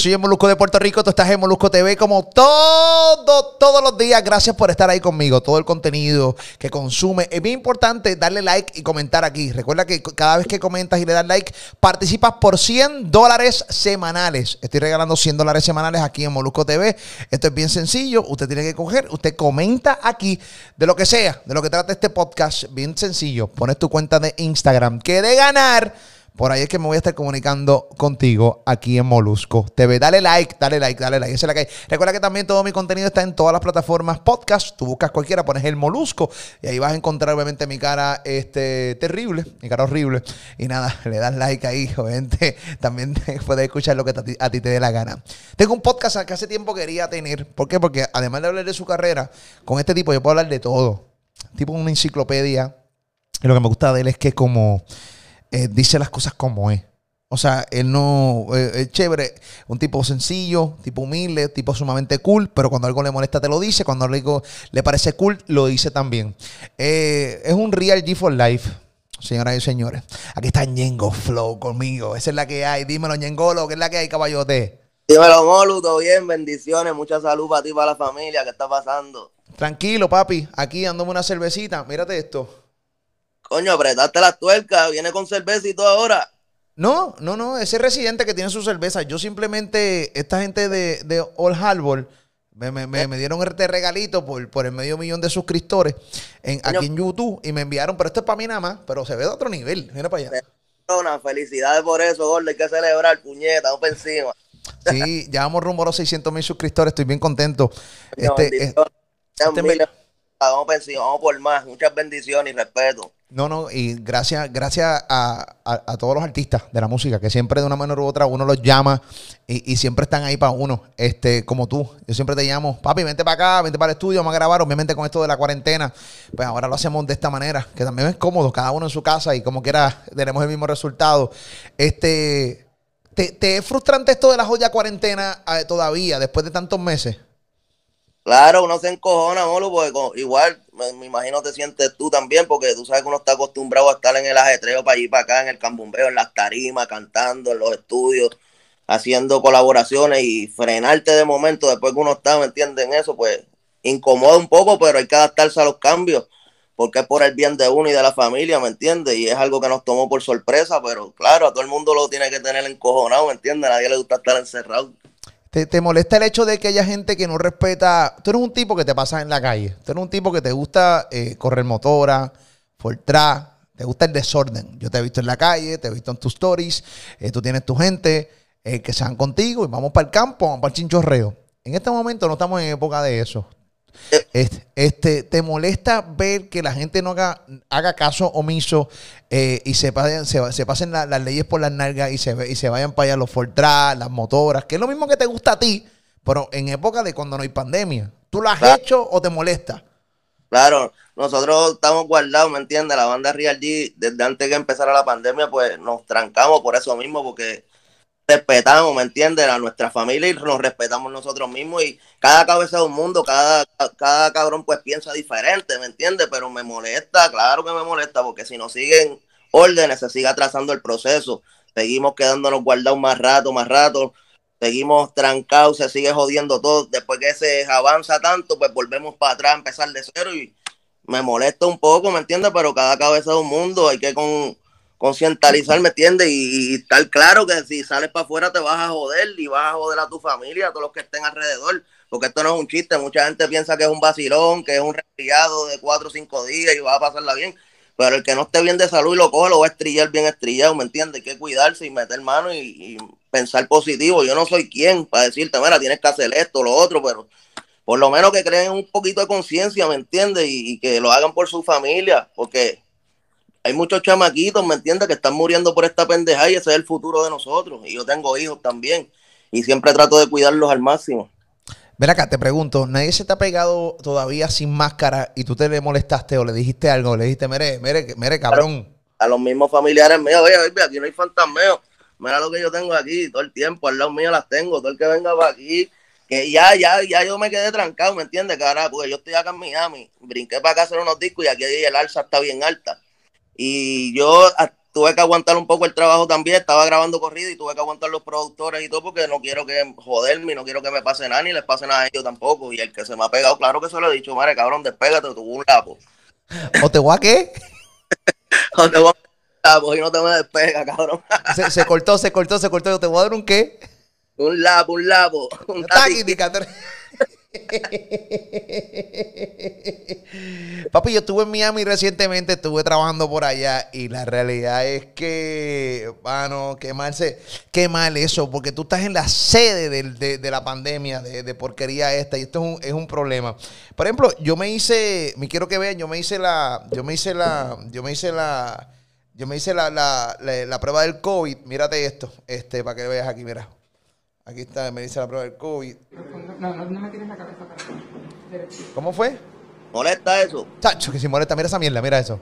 Soy el Molusco de Puerto Rico, tú estás en Molusco TV como todo, todos los días. Gracias por estar ahí conmigo. Todo el contenido que consume. Es bien importante darle like y comentar aquí. Recuerda que cada vez que comentas y le das like, participas por 100 dólares semanales. Estoy regalando 100 dólares semanales aquí en Molusco TV. Esto es bien sencillo. Usted tiene que coger, usted comenta aquí de lo que sea, de lo que trata este podcast. Bien sencillo. Pones tu cuenta de Instagram. Que de ganar por ahí es que me voy a estar comunicando contigo aquí en Molusco TV. Dale like, dale like, dale like. Esa es la. Recuerda que también todo mi contenido está en todas las plataformas podcast. Tú buscas cualquiera, pones el Molusco y ahí vas a encontrar obviamente mi cara este, terrible, mi cara horrible. Y nada, le das like ahí, obviamente. También puedes escuchar lo que a ti te dé la gana. Tengo un podcast que hace tiempo quería tener. ¿Por qué? Porque además de hablar de su carrera, con este tipo yo puedo hablar de todo. Tipo una enciclopedia. Y lo que me gusta de él es que como eh, dice las cosas como es. O sea, él no eh, es chévere, un tipo sencillo, tipo humilde, tipo sumamente cool, pero cuando algo le molesta te lo dice, cuando algo le parece cool, lo dice también. Eh, es un real G for life, señoras y señores. Aquí está Ñengo Flow conmigo, esa es la que hay. Dímelo, Ñengolo, ¿qué es la que hay, caballote? Dímelo, Molu, todo bien, bendiciones, mucha salud para ti y para la familia, ¿qué está pasando? Tranquilo, papi, aquí dándome una cervecita, mírate esto. Coño, apretaste la tuerca, viene con cerveza y todo ahora. No, no, no, ese residente que tiene su cerveza, yo simplemente, esta gente de, de All Harbor, me, me, me, dieron este regalito por, por el medio millón de suscriptores en, aquí en YouTube y me enviaron, pero esto es para mí nada más, pero se ve de otro nivel. Mira para allá. Felicidades por eso, gordo. Hay que celebrar, puñeta, vamos encima. Sí, ya vamos rumbo a los 600 mil suscriptores. Estoy bien contento. este, este vamos por encima, vamos por más. Muchas bendiciones y respeto. No, no, y gracias, gracias a, todos los artistas de la música, que siempre de una manera u otra uno los llama y, siempre están ahí para uno, este, como tú. Yo siempre te llamo, papi, vente para acá, vente para el estudio, vamos a grabar, obviamente con esto de la cuarentena, pues ahora lo hacemos de esta manera, que también es cómodo, cada uno en su casa y como quiera tenemos el mismo resultado. Este, ¿te, es frustrante esto de la joya cuarentena eh, todavía, después de tantos meses? Claro, uno se encojona, Molo, porque igual me, imagino te sientes tú también, porque tú sabes que uno está acostumbrado a estar en el ajetreo para allí para acá, en el cambumbeo, en las tarimas, cantando, en los estudios, haciendo colaboraciones y frenarte de momento después que uno está, ¿me entiendes? En eso, pues incomoda un poco, pero hay que adaptarse a los cambios, porque es por el bien de uno y de la familia, ¿me entiendes? Y es algo que nos tomó por sorpresa, pero claro, a todo el mundo lo tiene que tener encojonado, ¿me entiendes? A nadie le gusta estar encerrado. ¿Te, molesta el hecho de que haya gente que no respeta? Tú eres un tipo que te pasas en la calle. Tú eres un tipo que te gusta eh, correr motora, fortrar, te gusta el desorden. Yo te he visto en la calle, te he visto en tus stories. Eh, tú tienes tu gente eh, que sean contigo y vamos para el campo, vamos para el chinchorreo. En este momento no estamos en época de eso. Este, ¿Te molesta ver que la gente no haga, haga caso omiso eh, y se pasen, se, pasen las leyes por las nalgas y se, y se vayan para allá los Fortras, las motoras, que es lo mismo que te gusta a ti, pero en época de cuando no hay pandemia? ¿Tú lo has hecho o te molesta? Claro, nosotros estamos guardados, ¿me entiendes? La banda Real G, desde antes que empezara la pandemia, pues nos trancamos por eso mismo, porque respetamos, ¿me entiendes? A nuestra familia y nos respetamos nosotros mismos y cada cabeza de un mundo, cada, cada cabrón pues piensa diferente, ¿me entiendes? Pero me molesta, claro que me molesta, porque si no siguen órdenes, se sigue atrasando el proceso, seguimos quedándonos guardados más rato, más rato, seguimos trancados, se sigue jodiendo todo, después que se avanza tanto, pues volvemos para atrás, empezar de cero y me molesta un poco, ¿me entiendes? Pero cada cabeza de un mundo, hay que con concientizar, ¿me entiendes? Y, estar claro que si sales para afuera te vas a joder y vas a joder a tu familia, a todos los que estén alrededor, porque esto no es un chiste, mucha gente piensa que es un vacilón, que es un resfriado de cuatro o cinco días y va a pasarla bien, pero el que no esté bien de salud y lo coge, lo va a estrellar bien estrellado, ¿me entiendes? Hay que cuidarse y meter mano y, pensar positivo. Yo no soy quien para decirte, mira, tienes que hacer esto, lo otro, pero por lo menos que creen un poquito de conciencia, ¿me entiendes? y que lo hagan por su familia, porque hay muchos chamaquitos, ¿me entiendes?, que están muriendo por esta pendeja y ese es el futuro de nosotros. Y yo tengo hijos también. Y siempre trato de cuidarlos al máximo. Ven acá, te pregunto, ¿nadie se te ha pegado todavía sin máscara y tú te le molestaste o le dijiste algo? Le dijiste, mire, mire, mire, cabrón. A los mismos familiares míos, oye, baby, aquí no hay fantasmeo. Mira lo que yo tengo aquí todo el tiempo, al lado mío las tengo. Todo el que venga para aquí, que ya, ya, ya yo me quedé trancado, ¿me entiendes, cara? Porque yo estoy acá en Miami, brinqué para acá a hacer unos discos y aquí el alza está bien alta. Y yo tuve que aguantar un poco el trabajo también, estaba grabando corrido y tuve que aguantar los productores y todo porque no quiero que joderme, no quiero que me pase nada ni les pase nada a ellos tampoco. Y el que se me ha pegado, claro que se lo he dicho, madre, cabrón, despégate, tuvo un lapo. ¿O te voy a qué? o te voy a lapo y no te me despega, cabrón. se, se, cortó, se cortó, se cortó. ¿Te voy a dar un qué? Un lapo, un lapo. Un Papi, yo estuve en Miami recientemente, estuve trabajando por allá y la realidad es que, bueno, qué mal, se, qué mal eso, porque tú estás en la sede de, la pandemia, de, porquería esta, y esto es un, problema. Por ejemplo, yo me hice, me quiero que vean, yo me hice la, yo me hice la, yo me hice la, yo me hice la, la prueba del COVID, mírate esto, este, para que veas aquí, mira. Aquí está, me dice la prueba del COVID. No, no, no me tires la cabeza para ¿Cómo fue? ¿Molesta eso? Chacho, que si molesta, mira esa mierda, mira eso.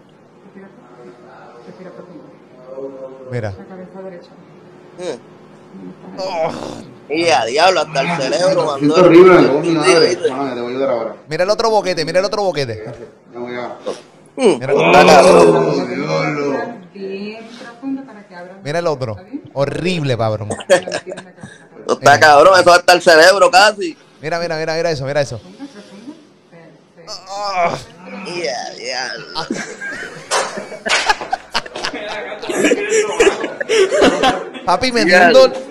Respira, profundo. Mira. La cabeza derecha. Oh. Y a diablo, hasta el cerebro mandó. Es horrible, no, te voy a ayudar ahora. Mira el otro boquete, mira el otro boquete. Ya voy a. Mira cómo está Mira el otro. Horrible, cabrón. Está cabrón, eso hasta el cerebro casi. Mira, mira, mira, mira eso, mira eso. Oh, yeah, yeah. Papi, me dio, un dolor,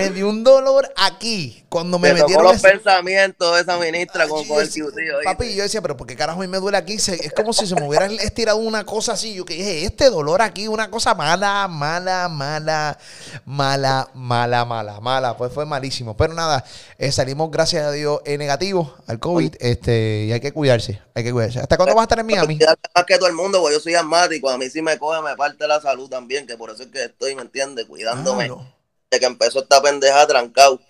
me dio un dolor aquí cuando me, metieron los pensamientos de esa ministra con, con el tío, Papi, yo decía, pero ¿por qué carajo me duele aquí? es como si se me hubiera estirado una cosa así. Yo que dije, este dolor aquí, una cosa mala, mala, mala, mala, mala, mala, mala. Pues fue malísimo. Pero nada, eh, salimos, gracias a Dios, eh, negativo al COVID. Este, y hay que cuidarse, hay que cuidarse. ¿Hasta cuándo vas a estar en Miami? Más que todo el mundo, porque yo soy asmático. A mí si me coge, me parte la salud también, que por eso es que estoy, ¿me entiendes? Cuidándome. Que empezó esta pendeja trancado.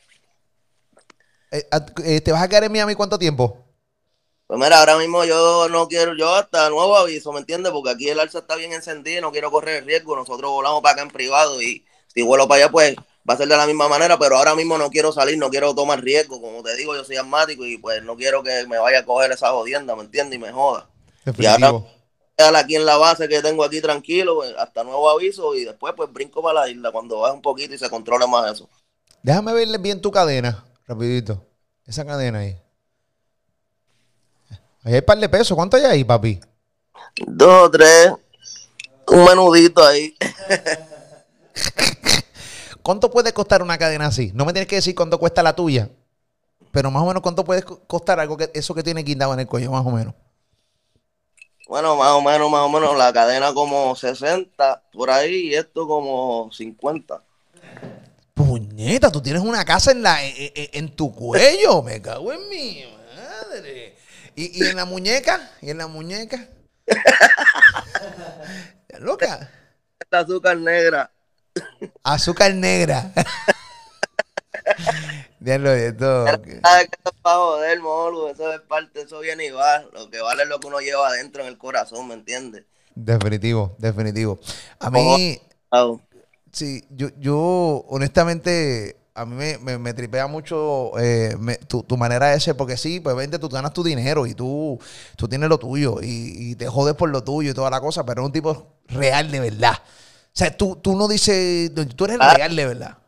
Eh, eh, ¿Te vas a quedar en Miami cuánto tiempo? Pues mira, ahora mismo yo no quiero, yo hasta nuevo aviso, ¿me entiendes? Porque aquí el alza está bien encendido y no quiero correr el riesgo. Nosotros volamos para acá en privado y si vuelo para allá, pues va a ser de la misma manera, pero ahora mismo no quiero salir, no quiero tomar riesgo. Como te digo, yo soy asmático y pues no quiero que me vaya a coger esa jodienda, ¿me entiendes? Y me joda. Y ahora aquí en la base que tengo aquí tranquilo, pues, hasta nuevo aviso y después pues brinco para la isla cuando baje un poquito y se controle más eso. Déjame verle bien tu cadena. Rapidito. Esa cadena ahí. Ahí hay un par de pesos. ¿Cuánto hay ahí, papi? Dos, tres. Un menudito ahí. ¿Cuánto puede costar una cadena así? No me tienes que decir cuánto cuesta la tuya. Pero más o menos cuánto puede costar algo que eso que tiene guindado en el cuello, más o menos. Bueno, más o menos, más o menos, la cadena como 60 por ahí y esto como 50. Puñeta, tú tienes una casa en, la, en, tu cuello. Me cago en mi madre. ¿Y, en la muñeca? ¿Y en la muñeca? Loca. azúcar negra. Azúcar negra. Diablo de todo. Eso es para joder. Eso es parte, eso viene y va. Lo que vale es lo que uno lleva adentro en el corazón, ¿me entiendes? Definitivo, definitivo. A mí. Sí, yo, yo honestamente, a mí me, me, tripea mucho eh, tu, tu, manera de ser, porque sí, pues vente, tú ganas tu dinero y tú, tú tienes lo tuyo y, te jodes por lo tuyo y toda la cosa, pero es un tipo real de verdad. O sea, tú, tú no dices, tú eres ah. real de verdad.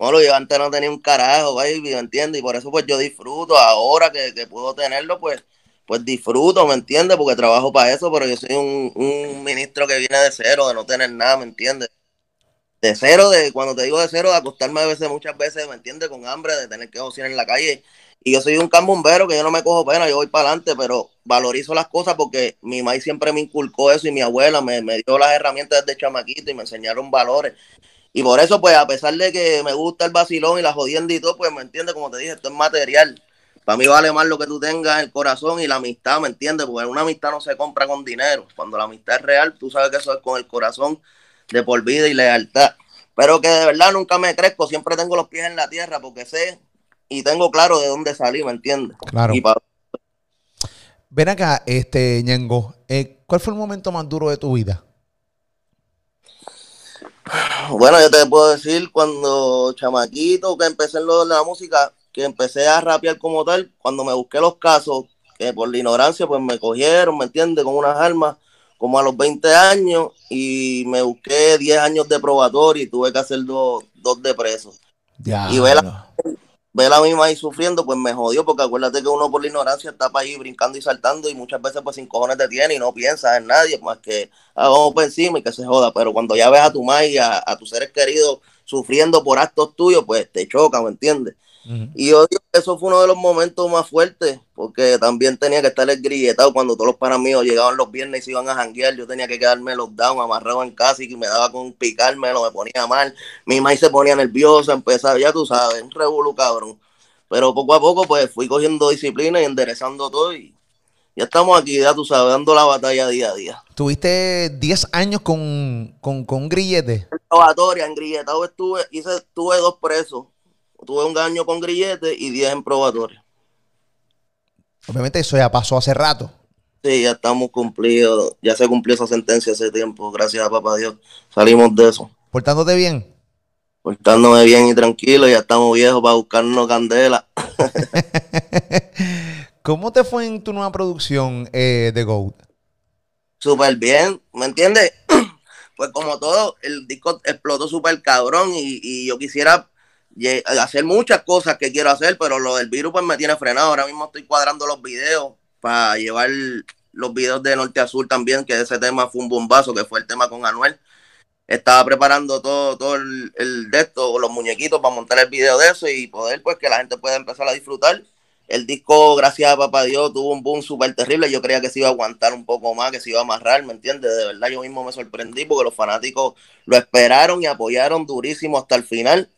No, yo antes no tenía un carajo, baby, ¿me entiendes? Y por eso pues yo disfruto, ahora que, que puedo tenerlo, pues pues disfruto, ¿me entiendes? Porque trabajo para eso, pero yo soy un, un ministro que viene de cero, de no tener nada, ¿me entiendes? de cero, de cuando te digo de cero, de acostarme a veces, muchas veces, ¿me entiendes? Con hambre, de tener que cocinar en la calle. Y yo soy un cambombero que yo no me cojo pena, yo voy para adelante, pero valorizo las cosas porque mi mamá siempre me inculcó eso y mi abuela me, me dio las herramientas desde chamaquito y me enseñaron valores. Y por eso, pues, a pesar de que me gusta el vacilón y la jodienda y todo, pues, ¿me entiendes? Como te dije, esto es material. Para mí vale más lo que tú tengas en el corazón y la amistad, ¿me entiendes? Porque una amistad no se compra con dinero. Cuando la amistad es real, tú sabes que eso es con el corazón de por vida y lealtad. Pero que de verdad nunca me crezco, siempre tengo los pies en la tierra porque sé y tengo claro de dónde salí, ¿me entiendes? Claro. Y Ven acá, este Ñengo, eh, ¿cuál fue el momento más duro de tu vida? Bueno, yo te puedo decir cuando chamaquito que empecé en lo de la música, que empecé a rapear como tal, cuando me busqué los casos, que por la ignorancia pues me cogieron, ¿me entiendes? Con unas armas, como a los 20 años, y me busqué 10 años de probatorio y tuve que hacer dos, dos de preso. Y vela- Ver a mi maíz sufriendo, pues me jodió, porque acuérdate que uno por la ignorancia está para ahí brincando y saltando, y muchas veces pues sin cojones te tiene y no piensas en nadie, más que vamos por encima y que se joda. Pero cuando ya ves a tu maíz y a, a tus seres queridos sufriendo por actos tuyos, pues te choca, ¿me entiendes? Y yo digo que eso fue uno de los momentos más fuertes, porque también tenía que estar grilletado cuando todos los panas míos llegaban los viernes y se iban a janguear. Yo tenía que quedarme los down, amarrado en casa y que me daba con picármelo, me ponía mal. Mi maíz se ponía nerviosa, empezaba, ya tú sabes, un revolú cabrón. Pero poco a poco, pues fui cogiendo disciplina y enderezando todo y ya estamos aquí, ya tú sabes, dando la batalla día a día. Tuviste 10 años con, con, con grillete. probatoria, en grilletado estuve, hice, tuve dos presos. Tuve un año con grillete y diez en probatoria. Obviamente eso ya pasó hace rato. Sí, ya estamos cumplidos, ya se cumplió esa sentencia hace tiempo, gracias a papá Dios. Salimos de eso. Portándote bien. Portándome bien y tranquilo, ya estamos viejos para buscarnos candela. ¿Cómo te fue en tu nueva producción eh, de Goat? Súper bien, ¿me entiendes? Pues como todo, el disco explotó súper cabrón y, y yo quisiera hacer muchas cosas que quiero hacer, pero lo del virus pues me tiene frenado. Ahora mismo estoy cuadrando los videos para llevar los videos de Norte a Sur también, que ese tema fue un bombazo, que fue el tema con Anuel. Estaba preparando todo, todo el, el de esto, los muñequitos para montar el video de eso y poder pues que la gente pueda empezar a disfrutar. El disco, gracias a papá Dios, tuvo un boom súper terrible. Yo creía que se iba a aguantar un poco más, que se iba a amarrar, ¿me entiendes? De verdad, yo mismo me sorprendí porque los fanáticos lo esperaron y apoyaron durísimo hasta el final.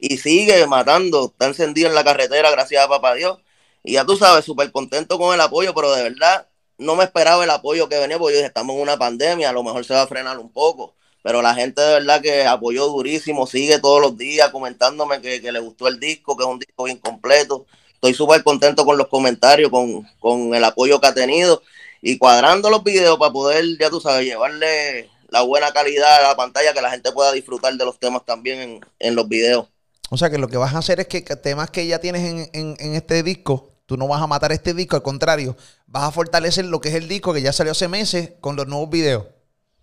Y sigue matando, está encendido en la carretera, gracias a papá Dios. Y ya tú sabes, súper contento con el apoyo, pero de verdad no me esperaba el apoyo que venía, porque yo dije, estamos en una pandemia, a lo mejor se va a frenar un poco. Pero la gente de verdad que apoyó durísimo, sigue todos los días comentándome que, le gustó el disco, que es un disco bien completo estoy súper contento con los comentarios, con, con el apoyo que ha tenido y cuadrando los videos para poder, ya tú sabes, llevarle la buena calidad a la pantalla, que la gente pueda disfrutar de los temas también en, en los videos. O sea que lo que vas a hacer es que temas que ya tienes en, en- en este disco, tú no vas a matar este disco, al contrario, vas a fortalecer lo que es el disco que ya salió hace meses con los nuevos videos.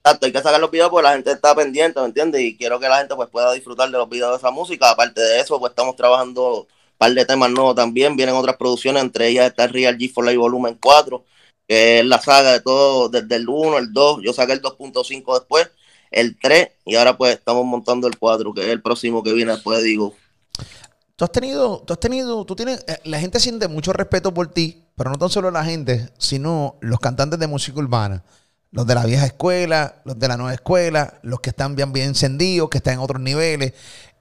Exacto, hay que sacar los videos porque la gente está pendiente, ¿me entiendes? Y quiero que la gente pues pueda disfrutar de los videos de esa música. Aparte de eso, pues estamos trabajando un par de temas nuevos también. Vienen otras producciones, entre ellas está Real G for Life Volumen 4, que es la saga de todo, desde el 1, el 2, yo saqué el 2.5 después, el 3, y ahora pues estamos montando el 4, que es el próximo que viene después, digo. Tú has tenido, tú has tenido, tú tienes, eh, la gente siente mucho respeto por ti, pero no tan solo la gente, sino los cantantes de música urbana. Los de la vieja escuela, los de la nueva escuela, los que están bien, bien encendidos, que están en otros niveles.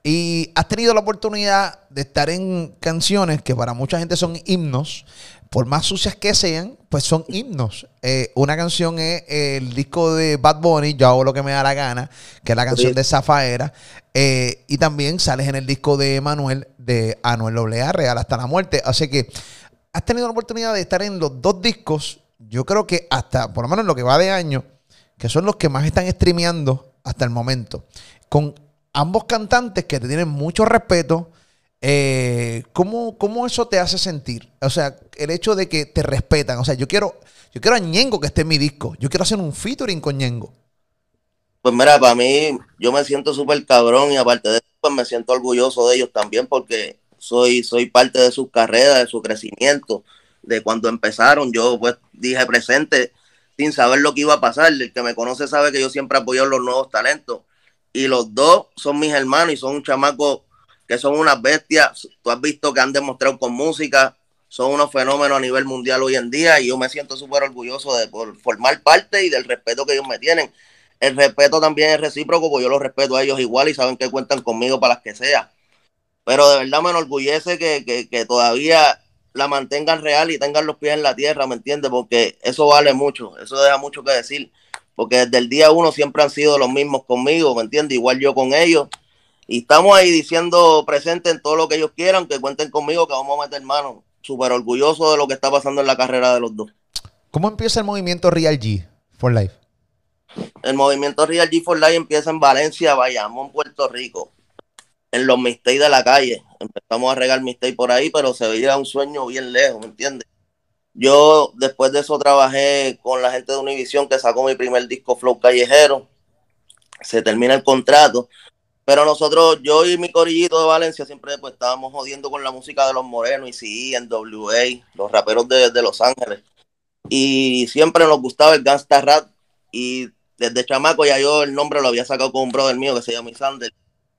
Y has tenido la oportunidad de estar en canciones que para mucha gente son himnos, por más sucias que sean, pues son himnos. Eh, una canción es el disco de Bad Bunny, Yo hago lo que me da la gana, que es la canción de Zafaera. Eh, y también sales en el disco de Manuel, de Anuel AA, Real hasta la muerte. Así que has tenido la oportunidad de estar en los dos discos. Yo creo que hasta, por lo menos en lo que va de año, que son los que más están streameando hasta el momento. Con ambos cantantes que te tienen mucho respeto. Eh, ¿cómo, cómo eso te hace sentir? O sea, el hecho de que te respetan. O sea, yo quiero, yo quiero a Ñengo que esté en mi disco. Yo quiero hacer un featuring con Ñengo. Pues mira, para mí, yo me siento súper cabrón y aparte de eso, pues me siento orgulloso de ellos también porque soy, soy parte de su carrera, de su crecimiento, de cuando empezaron. Yo pues dije presente sin saber lo que iba a pasar. El que me conoce sabe que yo siempre apoyo a los nuevos talentos. Y los dos son mis hermanos y son chamacos que son unas bestias. Tú has visto que han demostrado con música, son unos fenómenos a nivel mundial hoy en día y yo me siento súper orgulloso de formar parte y del respeto que ellos me tienen el respeto también es recíproco, porque yo los respeto a ellos igual y saben que cuentan conmigo para las que sea. Pero de verdad me enorgullece que, que, que todavía la mantengan real y tengan los pies en la tierra, ¿me entiendes? Porque eso vale mucho, eso deja mucho que decir. Porque desde el día uno siempre han sido los mismos conmigo, ¿me entiendes? Igual yo con ellos. Y estamos ahí diciendo presente en todo lo que ellos quieran, que cuenten conmigo, que vamos a meter mano. Súper orgulloso de lo que está pasando en la carrera de los dos. ¿Cómo empieza el movimiento Real G for Life? El movimiento Real G for Life empieza en Valencia, Bayamón, Puerto Rico. En los mistakes de la calle. Empezamos a regar mistakes por ahí, pero se veía un sueño bien lejos, ¿me entiendes? Yo después de eso trabajé con la gente de Univision que sacó mi primer disco Flow Callejero. Se termina el contrato pero nosotros, yo y mi corillito de Valencia, siempre pues, estábamos jodiendo con la música de los morenos y sí, en WA, los raperos de, de, Los Ángeles. Y siempre nos gustaba el gangsta rap. Y desde chamaco ya yo el nombre lo había sacado con un brother mío que se llama Isander.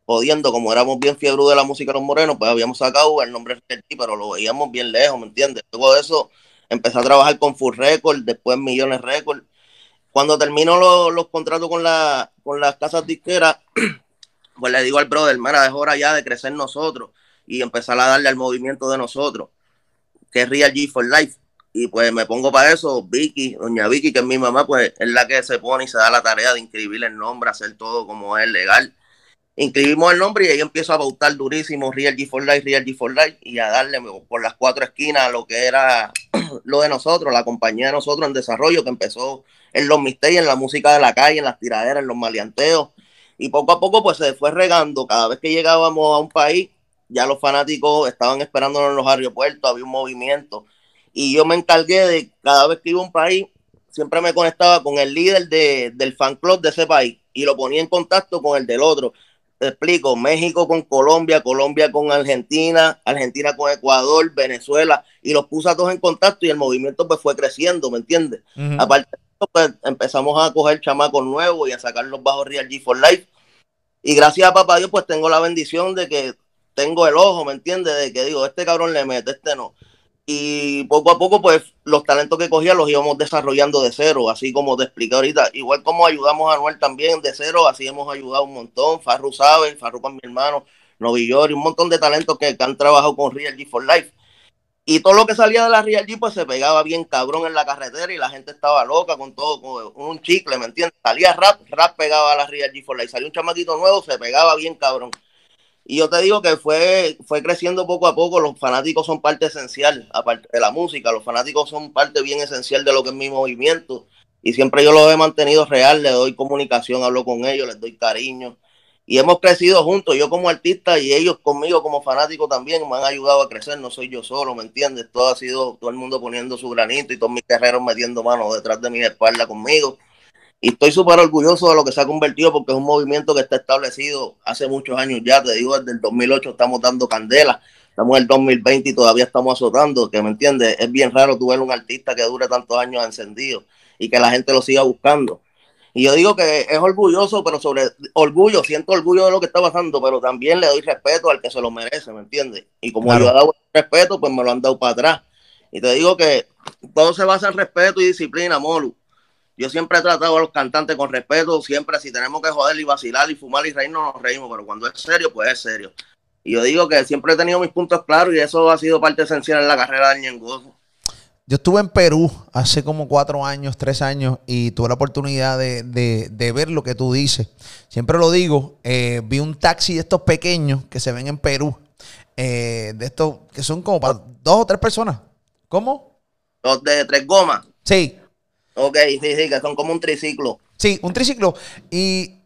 Jodiendo, como éramos bien fiebre de la música de los morenos, pues habíamos sacado el nombre pero lo veíamos bien lejos, ¿me entiendes? Luego de eso empecé a trabajar con Full Record, después Millones Record. Cuando termino los, los contratos con, la, con las casas disqueras, pues le digo al brother, mira, es hora ya de crecer nosotros y empezar a darle al movimiento de nosotros, que es Real G for Life. Y pues me pongo para eso, Vicky, doña Vicky, que es mi mamá, pues es la que se pone y se da la tarea de inscribir el nombre, hacer todo como es legal. Inscribimos el nombre y ahí empiezo a pautar durísimo Real G for Life, Real G for Life y a darle por las cuatro esquinas lo que era lo de nosotros, la compañía de nosotros en desarrollo que empezó en los misterios, en la música de la calle, en las tiraderas, en los maleanteos y poco a poco pues se fue regando. Cada vez que llegábamos a un país, ya los fanáticos estaban esperándonos en los aeropuertos, había un movimiento. Y yo me encargué de cada vez que iba a un país, siempre me conectaba con el líder de, del fan club de ese país y lo ponía en contacto con el del otro. Te explico, México con Colombia, Colombia con Argentina, Argentina con Ecuador, Venezuela, y los puse a todos en contacto y el movimiento pues fue creciendo, ¿me entiendes? Aparte pues empezamos a coger chamacos nuevos y a sacar los bajos Real G for Life. Y gracias a papá Dios, pues tengo la bendición de que tengo el ojo, ¿me entiendes? De que digo, este cabrón le mete, este no. Y poco a poco, pues los talentos que cogía los íbamos desarrollando de cero, así como te expliqué ahorita. Igual como ayudamos a Noel también de cero, así hemos ayudado un montón. Farru sabe, Farru con mi hermano, Novillor y un montón de talentos que, que han trabajado con Real G for Life. Y todo lo que salía de la Real G pues se pegaba bien cabrón en la carretera y la gente estaba loca con todo, con un chicle, ¿me entiendes? Salía rap, rap pegaba a la Real G for y Salió un chamaquito nuevo, se pegaba bien cabrón. Y yo te digo que fue, fue creciendo poco a poco, los fanáticos son parte esencial, aparte de la música, los fanáticos son parte bien esencial de lo que es mi movimiento. Y siempre yo los he mantenido real, le doy comunicación, hablo con ellos, les doy cariño y hemos crecido juntos, yo como artista y ellos conmigo como fanático también me han ayudado a crecer, no soy yo solo, ¿me entiendes? Todo ha sido todo el mundo poniendo su granito y todos mis guerreros metiendo manos detrás de mi espalda conmigo. Y estoy súper orgulloso de lo que se ha convertido porque es un movimiento que está establecido hace muchos años ya, te digo, desde el 2008 estamos dando candela, estamos en el 2020 y todavía estamos azotando, que me entiendes, es bien raro tú ver un artista que dure tantos años encendido y que la gente lo siga buscando. Y yo digo que es orgulloso, pero sobre orgullo, siento orgullo de lo que está pasando, pero también le doy respeto al que se lo merece, ¿me entiendes? Y como yo he dado respeto, pues me lo han dado para atrás. Y te digo que todo se basa en respeto y disciplina, Molu. Yo siempre he tratado a los cantantes con respeto, siempre si tenemos que joder y vacilar y fumar y reírnos, nos reímos, pero cuando es serio, pues es serio. Y yo digo que siempre he tenido mis puntos claros y eso ha sido parte esencial en la carrera de Ñengozo. Yo estuve en Perú hace como cuatro años, tres años, y tuve la oportunidad de, ver lo que tú dices. Siempre lo digo, eh, vi un taxi de estos pequeños que se ven en Perú, eh, de estos que son como para dos o tres personas. ¿Cómo? Los de tres gomas. Sí. Ok, sí, sí, que son como un triciclo. Sí, un triciclo. Y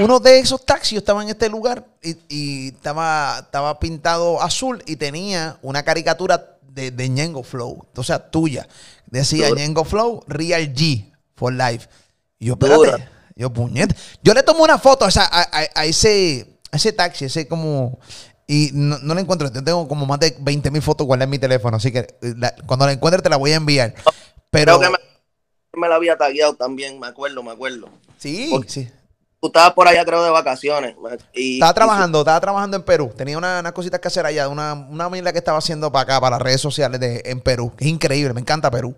uno de esos taxis estaba en este lugar y, estaba, estaba pintado azul y tenía una caricatura de, de Ñengo Flow, o sea, tuya. Decía Ñengo Flow, Real G for Life. Y yo, espérate, yo, puñete. Yo le tomo una foto a, a, ese, ese taxi, ese como. Y no, no la encuentro. Yo tengo como más de 20 mil fotos guardadas en mi teléfono. Así que cuando la encuentre te la voy a enviar. Pero. me, me, la había tagueado también, me acuerdo, me acuerdo. Sí, sí tú estabas por allá, creo, de vacaciones. Y, estaba trabajando, estaba trabajando en Perú. Tenía unas una cositas que hacer allá, una, una que estaba haciendo para acá, para las redes sociales de, en Perú. Es increíble, me encanta Perú.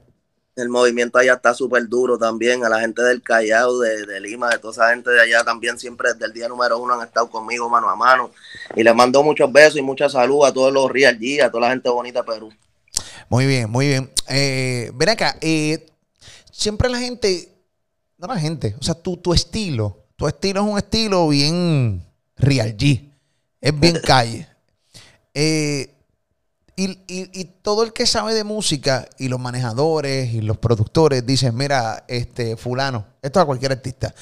El movimiento allá está súper duro también. A la gente del Callao, de, Lima, de toda esa gente de allá también siempre desde el día número uno han estado conmigo mano a mano. Y les mando muchos besos y mucha salud a todos los Real G, a toda la gente bonita de Perú. Muy bien, muy bien. Eh, ven acá, eh, siempre la gente, no la gente, o sea, tu, tu estilo, tu estilo es un estilo bien, Real G. Es bien calle. Eh, y, y- y todo el que sabe de música y los manejadores y los productores dicen, mira, este fulano, esto a cualquier artista,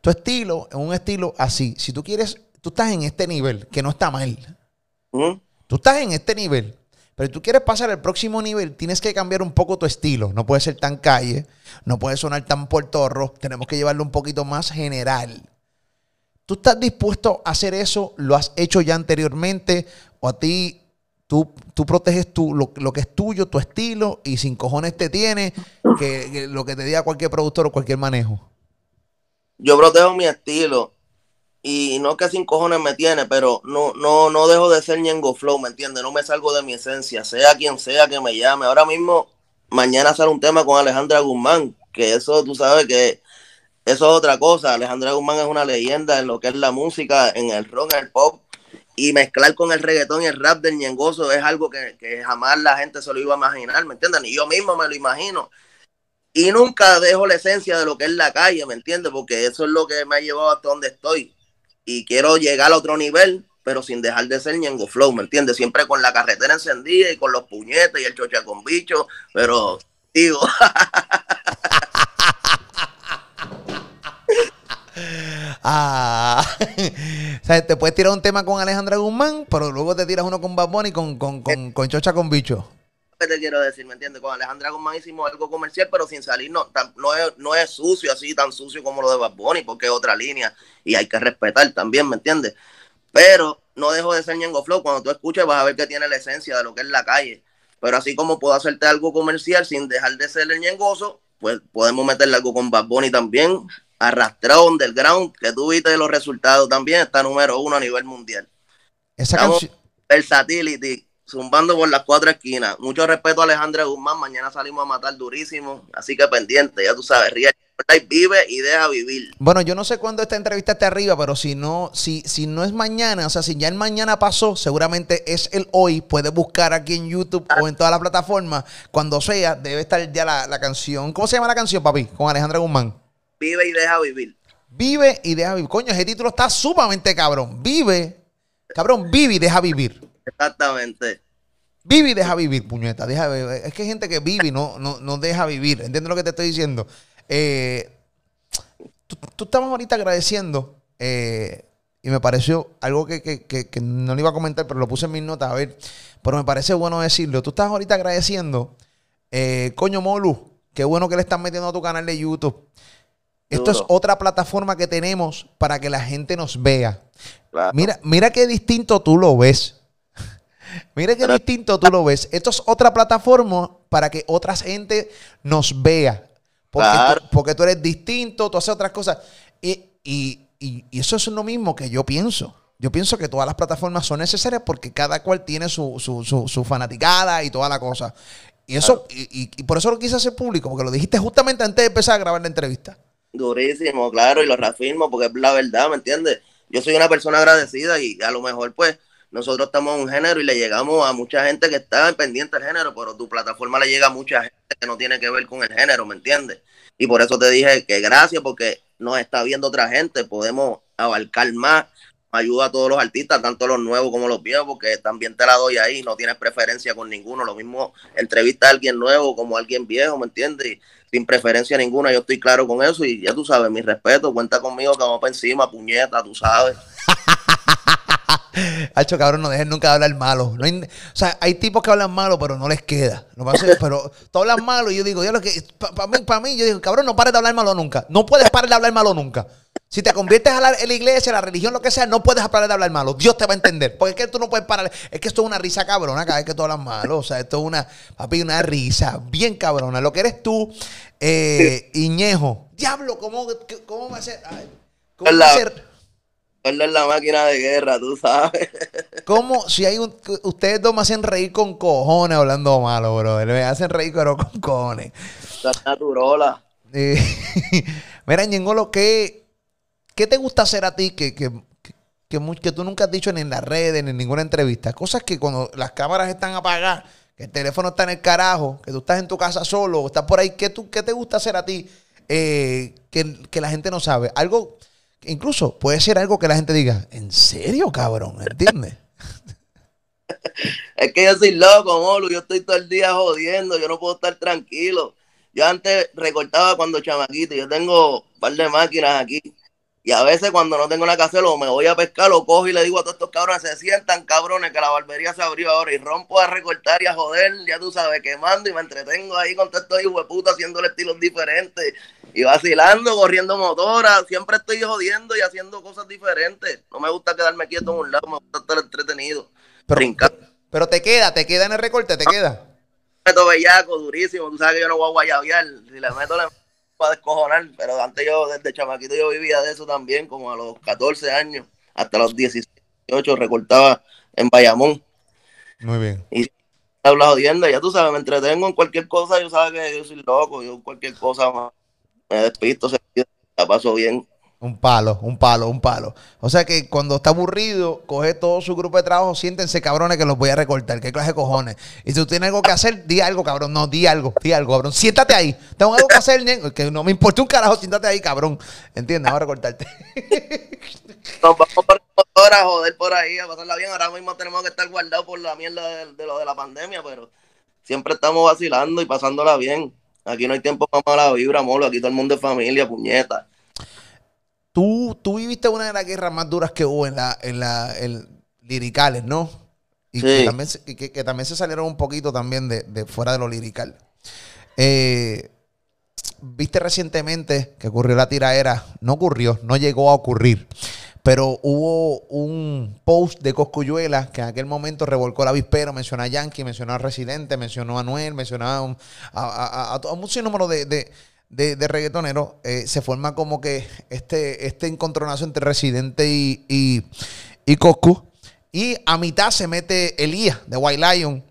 tu estilo es un estilo así. Si tú quieres, tú estás en este nivel, que no está mal. ¿Mm? Tú estás en este nivel, pero si tú quieres pasar al próximo nivel, tienes que cambiar un poco tu estilo. No puede ser tan calle, no puede sonar tan puertorro, tenemos que llevarlo un poquito más general. ¿Tú estás dispuesto a hacer eso? ¿Lo has hecho ya anteriormente? ¿O a ti tú, tú proteges lo, que es tuyo, tu estilo, y sin cojones te tiene que, que lo que te diga cualquier productor o cualquier manejo? Yo protejo mi estilo. Y no que sin cojones me tiene, pero no, no, no dejo de ser Ñengo Flow, ¿me entiendes? No me salgo de mi esencia, sea quien sea que me llame. Ahora mismo, mañana sale un tema con Alejandra Guzmán, que eso tú sabes que eso es otra cosa. Alejandra Guzmán es una leyenda en lo que es la música, en el rock, en el pop. Y mezclar con el reggaetón y el rap del ñengoso es algo que, que jamás la gente se lo iba a imaginar, ¿me entiendes? Ni yo mismo me lo imagino. Y nunca dejo la esencia de lo que es la calle, ¿me entiendes? Porque eso es lo que me ha llevado hasta donde estoy. Y quiero llegar a otro nivel, pero sin dejar de ser Ñengo Flow, ¿me entiendes? Siempre con la carretera encendida y con los puñetes y el chocha con bicho, pero digo, Ah, o sea, te puedes tirar un tema con Alejandra Guzmán, pero luego te tiras uno con Bad Bunny con, con, con, con Chocha con Bicho. ¿Qué te quiero decir? ¿Me entiendes? Con Alejandra Guzmán hicimos algo comercial, pero sin salir, no, tan- no, es, no es sucio así, tan sucio como lo de Bad Bunny, porque es otra línea y hay que respetar también, ¿me entiendes? Pero no dejo de ser Ñengo Flow. Cuando tú escuches vas a ver que tiene la esencia de lo que es la calle. Pero así como puedo hacerte algo comercial sin dejar de ser el ñengoso, pues podemos meterle algo con Bad Bunny también. Arrastrado underground, que tú viste los resultados también, está número uno a nivel mundial. Esa canción. Versatility, zumbando por las cuatro esquinas. Mucho respeto a Alejandra Guzmán. Mañana salimos a matar durísimo. Así que pendiente, ya tú sabes, Life vive y deja vivir. Bueno, yo no sé cuándo esta entrevista esté arriba, pero si no, si, si no es mañana, o sea, si ya el mañana pasó, seguramente es el hoy. Puedes buscar aquí en YouTube o en todas las plataformas. Cuando sea, debe estar ya la, la canción. ¿Cómo se llama la canción, papi? Con Alejandra Guzmán. Vive y deja vivir. Vive y deja vivir. Coño, ese título está sumamente cabrón. Vive, cabrón, vive y deja vivir. Exactamente. Vive y deja vivir, puñeta. Deja vivir. Es que hay gente que vive y no, no, no deja vivir. ¿Entiendes lo que te estoy diciendo? Eh, tú, tú estabas ahorita agradeciendo eh, y me pareció algo que, que- que- que no le iba a comentar, pero lo puse en mis notas, a ver. Pero me parece bueno decirlo. Tú estabas ahorita agradeciendo, eh, coño Molu, qué bueno que le estás metiendo a tu canal de YouTube. Esto es otra plataforma que tenemos para que la gente nos vea. Claro. Mira, mira qué distinto tú lo ves. Mira qué distinto tú lo ves. Esto es otra plataforma para que otra gente nos vea. Porque, Claro. tú, porque tú eres distinto, tú haces otras cosas. Y, y- y- y eso es lo mismo que yo pienso. Yo pienso que todas las plataformas son necesarias porque cada cual tiene su, su, su- su fanaticada y toda la cosa. Y eso, y, y- y por eso lo quise hacer público, porque lo dijiste justamente antes de empezar a grabar la entrevista. Durísimo, claro, y lo reafirmo porque es la verdad, ¿me entiendes? Yo soy una persona agradecida y a lo mejor pues nosotros estamos en un género y le llegamos a mucha gente que está pendiente del género, pero tu plataforma le llega a mucha gente que no tiene que ver con el género, ¿me entiendes? Y por eso te dije que gracias porque nos está viendo otra gente, podemos abarcar más, ayuda a todos los artistas, tanto los nuevos como los viejos, porque también te la doy ahí, no tienes preferencia con ninguno, lo mismo entrevista a alguien nuevo como a alguien viejo, ¿me entiendes? Sin preferencia ninguna, yo estoy claro con eso y ya tú sabes, mi respeto, cuenta conmigo que vamos para encima, puñeta, tú sabes. Hacho, cabrón, no dejen nunca de hablar malo. No hay- o sea, hay tipos que hablan malo, pero no les queda. No pasa- pero tú hablas malo y yo digo, lo que para mí, pa' mí, yo digo, cabrón, no pares de hablar malo nunca. No puedes parar de hablar malo nunca. Si te conviertes a la, en la iglesia, la religión, lo que sea, no puedes parar de hablar malo. Dios te va a entender. Porque es que tú no puedes parar. Es que esto es una risa cabrona cada vez que tú hablas malo. O sea, esto es una, papi, una risa bien cabrona. Lo que eres tú, eh, Iñejo. Diablo, ¿cómo, cómo va a ser? Ay, ¿Cómo va a ser? Es la máquina de guerra, tú sabes. ¿Cómo? Si hay un. Ustedes dos me hacen reír con cojones hablando malo, bro. Me hacen reír, pero con cojones. Esa naturola. Eh, mira, Ñengolo, ¿qué, ¿qué te gusta hacer a ti que, que, que, que tú nunca has dicho ni en las redes, ni en ninguna entrevista? Cosas que cuando las cámaras están apagadas, que el teléfono está en el carajo, que tú estás en tu casa solo, o estás por ahí, ¿qué, tú, qué te gusta hacer a ti eh, que, que la gente no sabe? Algo Incluso puede ser algo que la gente diga, ¿en serio, cabrón? ¿Entiendes? Es que yo soy loco, Molu. Yo estoy todo el día jodiendo. Yo no puedo estar tranquilo. Yo antes recortaba cuando chamaquito. Yo tengo un par de máquinas aquí. Y a veces cuando no tengo nada que hacer, me voy a pescar, lo cojo y le digo a todos estos cabrones, se sientan cabrones, que la barbería se abrió ahora. Y rompo a recortar y a joder, ya tú sabes, quemando y me entretengo ahí con todos estos hijos de puta haciendo estilos diferentes. Y vacilando, corriendo motoras. Siempre estoy jodiendo y haciendo cosas diferentes. No me gusta quedarme quieto en un lado, me gusta estar entretenido. Pero, brincando. pero te queda, te queda en el recorte, te queda. meto bellaco, durísimo. Tú sabes que yo no voy a guayabear. Si le meto, le meto para descojonar. Pero antes yo, desde chamaquito, yo vivía de eso también, como a los 14 años, hasta los 18, recortaba en Bayamón. Muy bien. Y habla jodiendo, ya tú sabes, me entretengo en cualquier cosa. Yo sabes que yo soy loco, yo cualquier cosa más, me despisto, se la paso bien. Un palo, un palo, un palo. O sea que cuando está aburrido, coge todo su grupo de trabajo, siéntense cabrones que los voy a recortar. ¿Qué clase de cojones? Y si tú tienes algo que hacer, di algo, cabrón. No, di algo, di algo, cabrón. Siéntate ahí. Tengo algo que hacer, ñe- que no me importa un carajo, siéntate ahí, cabrón. ¿Entiendes? Vamos a recortarte. Nos vamos por a joder por ahí, a pasarla bien. Ahora mismo tenemos que estar guardados por la mierda de, de lo de la pandemia, pero siempre estamos vacilando y pasándola bien. Aquí no hay tiempo para mala vibra, molo. Aquí todo el mundo es familia, puñeta. Tú, tú viviste una de las guerras más duras que hubo en la, en la, en liricales, ¿no? Y Sí. que, también, se- que, que también se salieron un poquito también de, de fuera de lo lirical. Eh, Viste recientemente que ocurrió la tiraera, no ocurrió, no llegó a ocurrir, pero hubo un post de Coscuyuela que en aquel momento revolcó el avispero, mencionó a Yankee, mencionó a Residente, mencionó a Anuel, mencionó a, un- a un sinnúmero de, de, de, de reggaetoneros. Eh, se forma como que este, este encontronazo entre Residente y, y, y Coscu. Y a mitad se mete Elías de White Lion.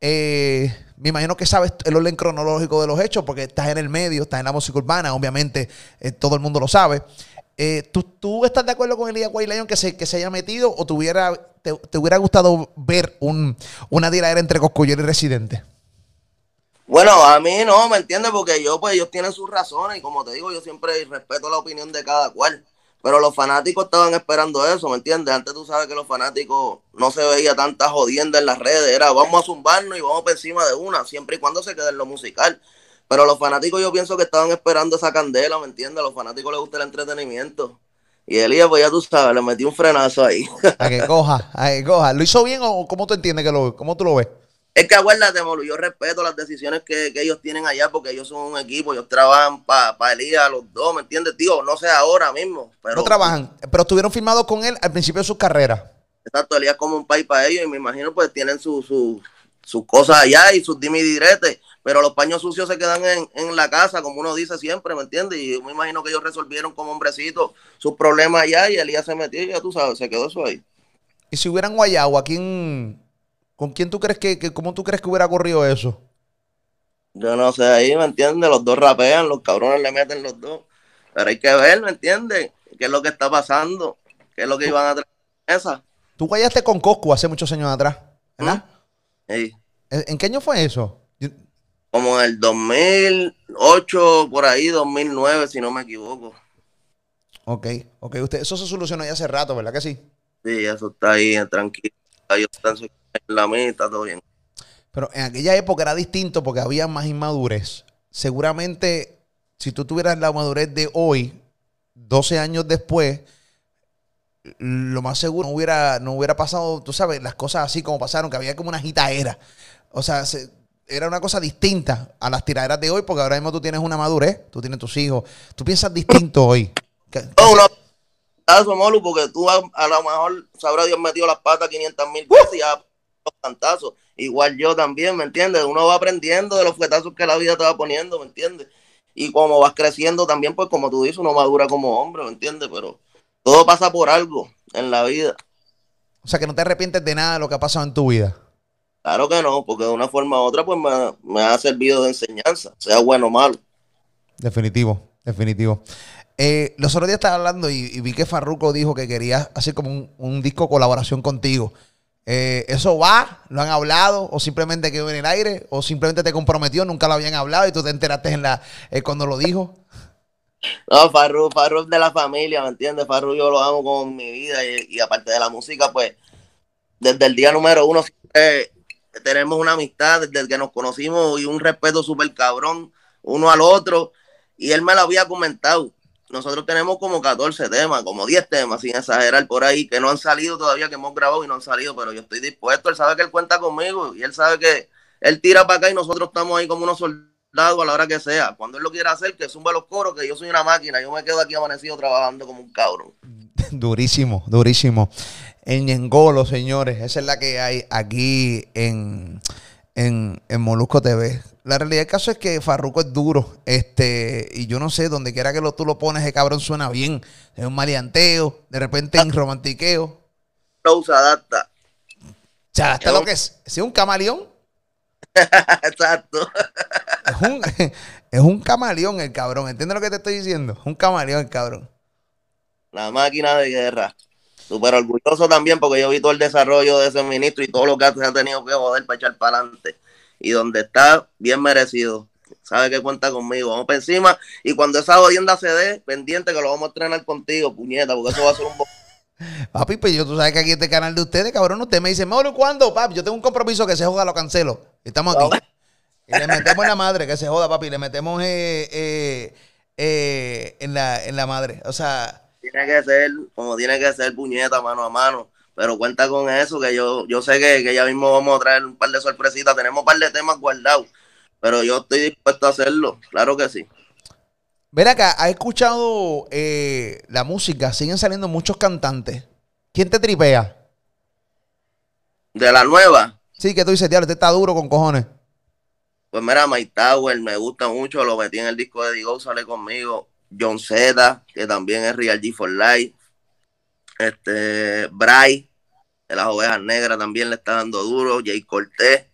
Eh, me imagino que sabes el orden cronológico de los hechos porque estás en el medio, estás en la música urbana, obviamente eh, todo el mundo lo sabe. Eh, ¿tú, tú estás de acuerdo con White Lion que se, que se haya metido o te hubiera, te, te hubiera gustado ver un, una tiradera entre Cosculluela y Residente? Bueno, a mí no, ¿me entiendes? Porque yo, pues, ellos tienen sus razones y como te digo, yo siempre respeto la opinión de cada cual. Pero los fanáticos estaban esperando eso, ¿me entiendes? Antes tú sabes que los fanáticos no se veía tanta jodienda en las redes, era vamos a zumbarnos y vamos por encima de una, siempre y cuando se quede en lo musical. Pero los fanáticos yo pienso que estaban esperando esa candela, ¿me entiendes? A los fanáticos les gusta el entretenimiento. Y Elías, pues ya tú sabes, le metí un frenazo ahí. A que coja, a que coja. ¿Lo hizo bien o cómo tú entiendes que lo cómo tú lo ves? Es que acuérdate, Molu, yo respeto las decisiones que, que ellos tienen allá porque ellos son un equipo, ellos trabajan para pa Elías los dos, ¿me entiendes, tío? No sé ahora mismo, pero no trabajan, pero estuvieron firmados con él al principio de su carrera. exacto, Elías como un país para ellos y me imagino pues tienen sus su, sus cosas allá y sus dimi diretes, pero los paños sucios se quedan en, en la casa, como uno dice siempre, ¿me entiendes? Y yo me imagino que ellos resolvieron como hombrecitos sus problemas allá y Elías se metió y ya tú sabes, se quedó eso ahí. Y si hubieran guayado, ¿a quién, con quién tú crees que, que cómo tú crees que hubiera ocurrido eso? Yo no sé, ahí, ¿me entiendes? Los dos rapean, los cabrones le meten los dos. Pero hay que ver, ¿me entiendes? ¿Qué es lo que está pasando? ¿Qué es lo que iban a traer a esa? Tú guayaste con Coscu hace muchos años atrás, ¿verdad? Sí. ¿En en qué año fue eso? Yo- Como en el 2008, por ahí, 2009, si no me equivoco. Ok, ok. Usted, eso se solucionó ya hace rato, ¿verdad que sí? Sí, eso está ahí, tranquilo. Ellos están en la mitad, está todo bien. Pero en aquella época era distinto porque había más inmadurez. Seguramente, si tú tuvieras la madurez de hoy, 12 años después, lo más seguro no hubiera, no hubiera pasado, tú sabes, las cosas así como pasaron, que había como una gitaera. O sea, se- era una cosa distinta a las tiraderas de hoy, porque ahora mismo tú tienes una madurez, tú tienes tus hijos, tú piensas distinto hoy. Que- No, uno cantazo, Molu, porque tú a, a lo mejor sabrá Dios metido las patas 500 mil veces y ya los cantazos. Igual yo también, ¿me entiendes? Uno va aprendiendo de los fuetazos que la vida te va poniendo, ¿me entiendes? Y como vas creciendo también, pues como tú dices, uno madura como hombre, ¿me entiendes? Pero todo pasa por algo en la vida. o sea, que no te arrepientes de nada de lo que ha pasado en tu vida. Claro que no, porque de una forma u otra, pues me, me ha servido de enseñanza, sea bueno o malo. Definitivo, definitivo. Eh, los otros días estaba hablando y, y vi que Farruko dijo que quería hacer como un, un disco colaboración contigo. Eh, ¿Eso va? ¿Lo han hablado? ¿O simplemente quedó en el aire? ¿O simplemente te comprometió? Nunca lo habían hablado y tú te enteraste en la, eh, cuando lo dijo. No, Farru, Farru es de la familia, ¿me entiendes? Farru yo lo amo con mi vida y, y aparte de la música, pues desde el día número uno siempre tenemos una amistad desde que nos conocimos y un respeto súper cabrón uno al otro. Y él me lo había comentado. Nosotros tenemos como 14 temas, como 10 temas, sin exagerar por ahí, que no han salido todavía, que hemos grabado y no han salido, pero yo estoy dispuesto. Él sabe que él cuenta conmigo y él sabe que él tira para acá y nosotros estamos ahí como unos soldados a la hora que sea. Cuando él lo quiera hacer, que zumba los coros, que yo soy una máquina. Yo me quedo aquí amanecido trabajando como un cabrón. Durísimo, durísimo. En Ñengolo, señores, esa es la que hay aquí en, en, en Molusco TV. La realidad del caso es que Farruko es duro. Este, y yo no sé, donde quiera que lo, tú lo pones, ese cabrón suena bien. Es un maleanteo, de repente en romantiqueo. Flow se adapta. O sea, hasta lo que es. Es un camaleón. Exacto. Es un, es un camaleón el cabrón. ¿Entiendes lo que te estoy diciendo? Es un camaleón el cabrón. La máquina de guerra. Súper orgulloso también porque yo vi todo el desarrollo de ese ministro y todo lo que se ha tenido que joder para echar para adelante. Y donde está, bien merecido. Sabe que cuenta conmigo. Vamos para encima. Y cuando esa jodienda se dé, pendiente que lo vamos a entrenar contigo, puñeta, porque eso va a ser un... Papi, pues yo, tú sabes que aquí este canal de ustedes, cabrón, usted me dice, Mauro, ¿cuándo? Papi, yo tengo un compromiso que se joda, lo cancelo. Estamos aquí. Y le metemos en la madre, que se joda, papi. Le metemos eh, eh, eh, en, la, en la madre. O sea, Tiene que ser, como tiene que ser, puñeta, mano a mano. Pero cuenta con eso, que yo, yo sé que, que ya mismo vamos a traer un par de sorpresitas. Tenemos un par de temas guardados. Pero yo estoy dispuesto a hacerlo, claro que sí. ven acá, ¿has escuchado eh, la música? Siguen saliendo muchos cantantes. ¿Quién te tripea? De la nueva, Sí, que tú dices, diablo, este está duro con cojones. pues mira, My Tower me gusta mucho, lo metí en el disco de Digo, sale conmigo. John Z, que también es Real G for Life. Este, Bray, de las ovejas negras, también le está dando duro. Jay Cortés.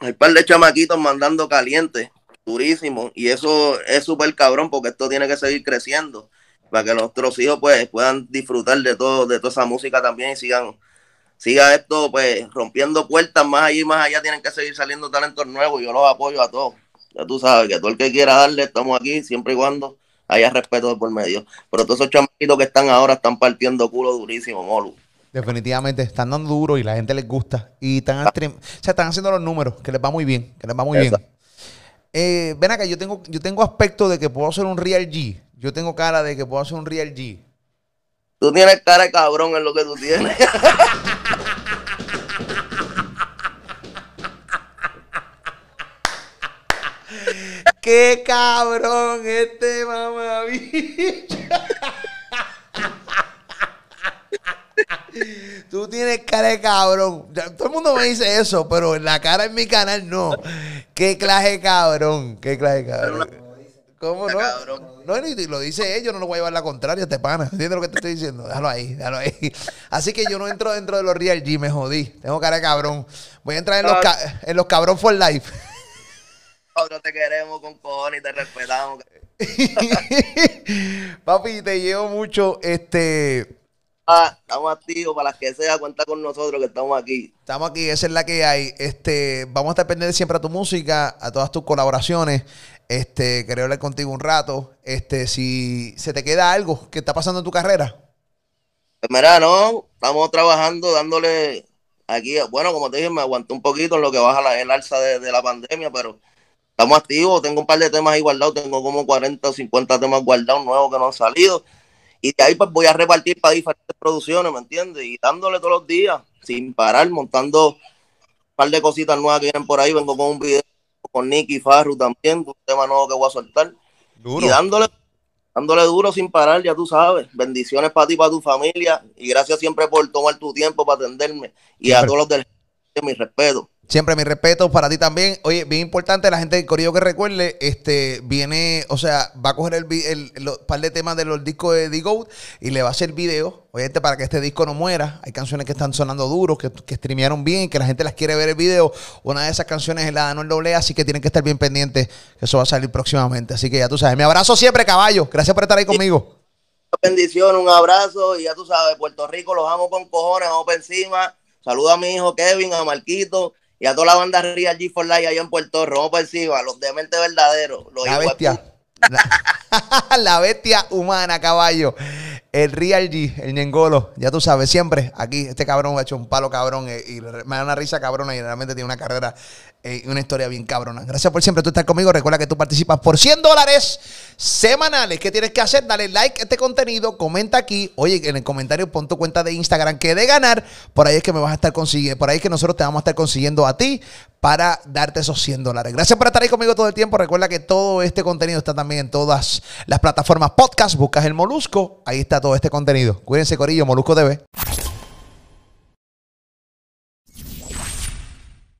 Hay par de chamaquitos mandando caliente, durísimo. Y eso es súper cabrón porque esto tiene que seguir creciendo. Para que nuestros hijos pues puedan disfrutar de todo, de toda esa música también y sigan siga esto pues rompiendo puertas más allá y más allá tienen que seguir saliendo talentos nuevos yo los apoyo a todos ya tú sabes que todo el que quiera darle estamos aquí siempre y cuando haya respeto de por medio pero todos esos chamaquitos que están ahora están partiendo culo durísimo Molu Definitivamente, están dando duro y la gente les gusta. Y están, stream- o sea, están haciendo los números, que les va muy bien, que les va muy Exacto. bien. Eh, ven acá, yo tengo, yo tengo aspecto de que puedo ser un real G. Yo tengo cara de que puedo ser un real G. tú tienes cara de cabrón en lo que tú tienes ¡Qué cabrón este mamabicho! Tú tienes cara de cabrón. Todo el mundo me dice eso, pero en la cara en mi canal no. ¿Qué clase de cabrón? ¿Qué clase de cabrón? ¿Cómo no? No, ni lo dice ellos, no lo voy a llevar la contraria, este pana. ¿Entiendes lo que te estoy diciendo? Déjalo ahí, déjalo ahí. Así que yo no entro dentro de los Real G, me jodí. Tengo cara de cabrón. Voy a entrar en los, ca- en los cabrón for life. Nosotros te queremos con cojones y te respetamos Papi, te llevo mucho. Este, Ah, estamos activos para las que sea cuenta con nosotros que estamos aquí estamos aquí, esa es la que hay. Este, vamos a estar pendientes siempre a tu música, a todas tus colaboraciones. Este, quería hablar contigo un rato. Este, si se te queda algo que está pasando en tu carrera. Pues mira, no, estamos trabajando, dándole aquí, bueno, como te dije, me aguanté un poquito en lo que baja la, el alza de, de la pandemia, pero estamos activos, tengo un par de temas ahí guardados, tengo como 40 o 50 temas guardados nuevos que no han salido, y de ahí pues voy a repartir para diferentes producciones, ¿me entiendes? Y dándole todos los días, sin parar, montando un par de cositas nuevas que vienen por ahí, vengo con un video con Nicky Farru también, un tema nuevo que voy a soltar, Duro. y dándole, dándole duro sin parar, ya tú sabes. Bendiciones para ti, para tu familia. Y gracias siempre por tomar tu tiempo para atenderme. Y a todos los del mi respeto. Siempre mi respeto para ti también. Oye, bien importante, la gente del Corillo que recuerde, este, viene, o sea, va a coger el, par de temas de los discos de The Goat y le va a hacer video, obviamente para que este disco no muera. Hay canciones que están sonando duros, que, que streamearon bien, que la gente las quiere ver el video. Una de esas canciones es la de Anuel Doble, así que tienen que estar bien pendientes, que eso va a salir próximamente. Así que ya tú sabes, mi abrazo siempre, caballo. Gracias por estar ahí conmigo. Bendiciones, un abrazo. Y ya tú sabes, Puerto Rico los amo con cojones, vamos para encima. Saluda a mi hijo Kevin, a Marquito y a toda la banda Real G for Life allá en Puerto Rico. Vamos para encima, los dementes verdaderos. Los La bestia. La- la bestia humana, caballo. El Real G, el Ñengolo, ya tú sabes, siempre aquí este cabrón ha hecho un palo cabrón eh, y me da una risa cabrona y realmente tiene una carrera eh, y una historia bien cabrona. Gracias por siempre tú estar conmigo. Recuerda que tú participas por 100 dólares semanales. ¿Qué tienes que hacer? Dale like a este contenido, comenta aquí. Oye, en el comentario pon tu cuenta de Instagram que de ganar. Por ahí es que me vas a estar consiguiendo, por ahí es que nosotros te vamos a estar consiguiendo a ti para darte esos 100 dólares. Gracias por estar ahí conmigo todo el tiempo. Recuerda que todo este contenido está también en todas las plataformas podcast. Buscas el Molusco. Ahí está todo este contenido. Cuídense, Corillo, Molusco TV.